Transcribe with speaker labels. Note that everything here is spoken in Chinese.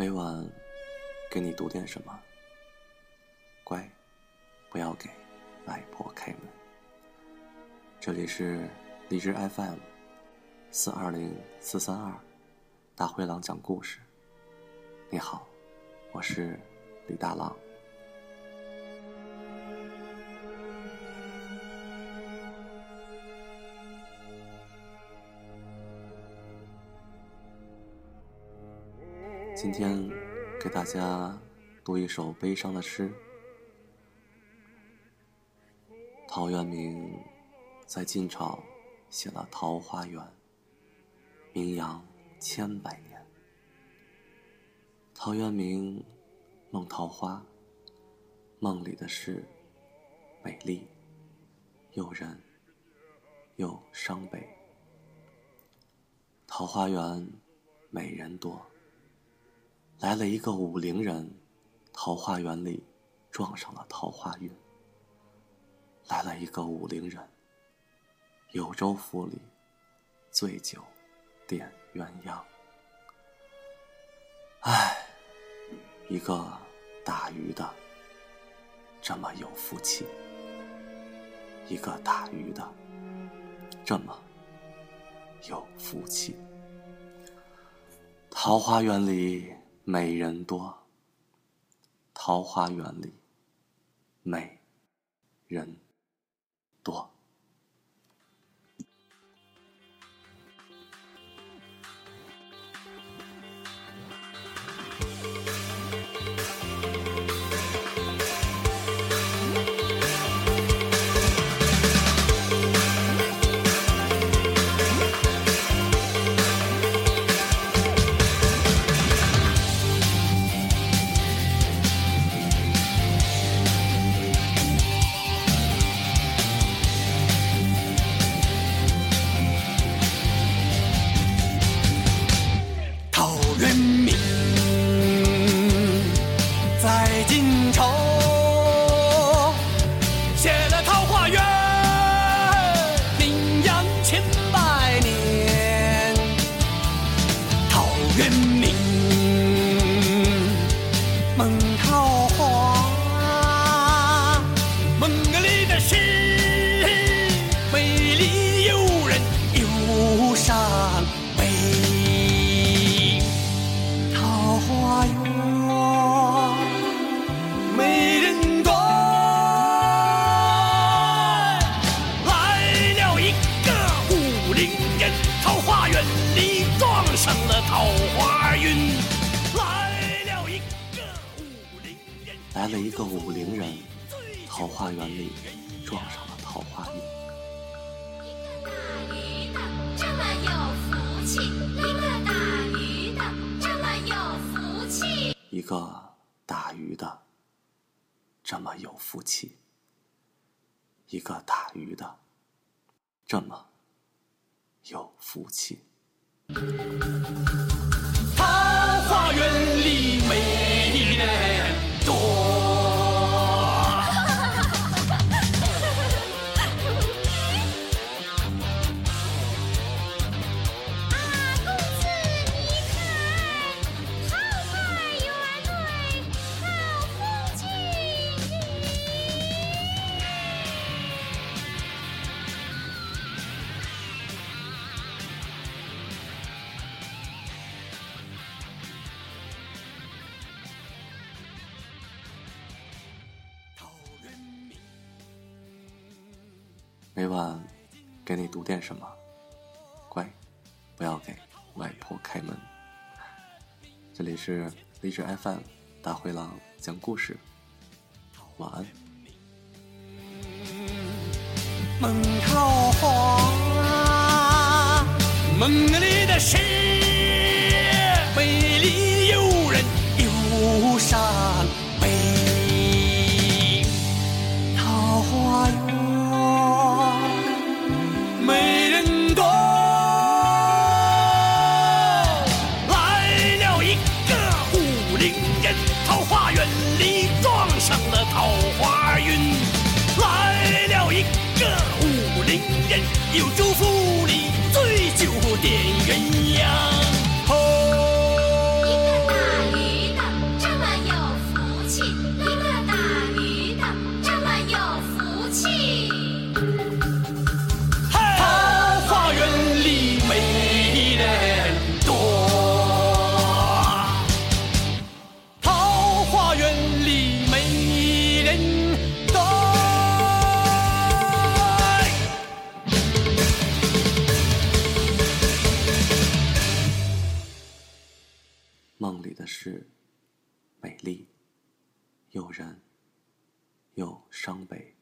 Speaker 1: 每晚给你读点什么，乖，不要给外婆开门。这里是荔枝 FM 四二零四三二，大灰狼讲故事。你好，我是李大狼。今天给大家读一首悲伤的诗。陶渊明在晋朝写了《桃花源》，名扬千百年。陶渊明梦桃花，梦里的事美丽、诱人又伤悲。桃花源美人多。来了一个武陵人，桃花源里撞上了桃花运。来了一个武陵人，幽州府里醉酒点鸳鸯。唉，一个打鱼的这么有福气，一个打鱼的这么有福气。桃花源里。美人多，桃花源里美人多。来了一个武陵人，来了一个武陵人桃花源里撞上了桃花运。一个打鱼的这么有福气，一个打鱼的这么有福气，一个
Speaker 2: Thank you.
Speaker 1: 每晚给你读点什么，乖，不要给外婆开门。这里是励志 FM 大灰狼讲故事，晚安。
Speaker 2: 梦桃花，梦里的事有州府里醉酒点鸳鸯，
Speaker 3: 的
Speaker 1: 是美丽、诱人又伤悲。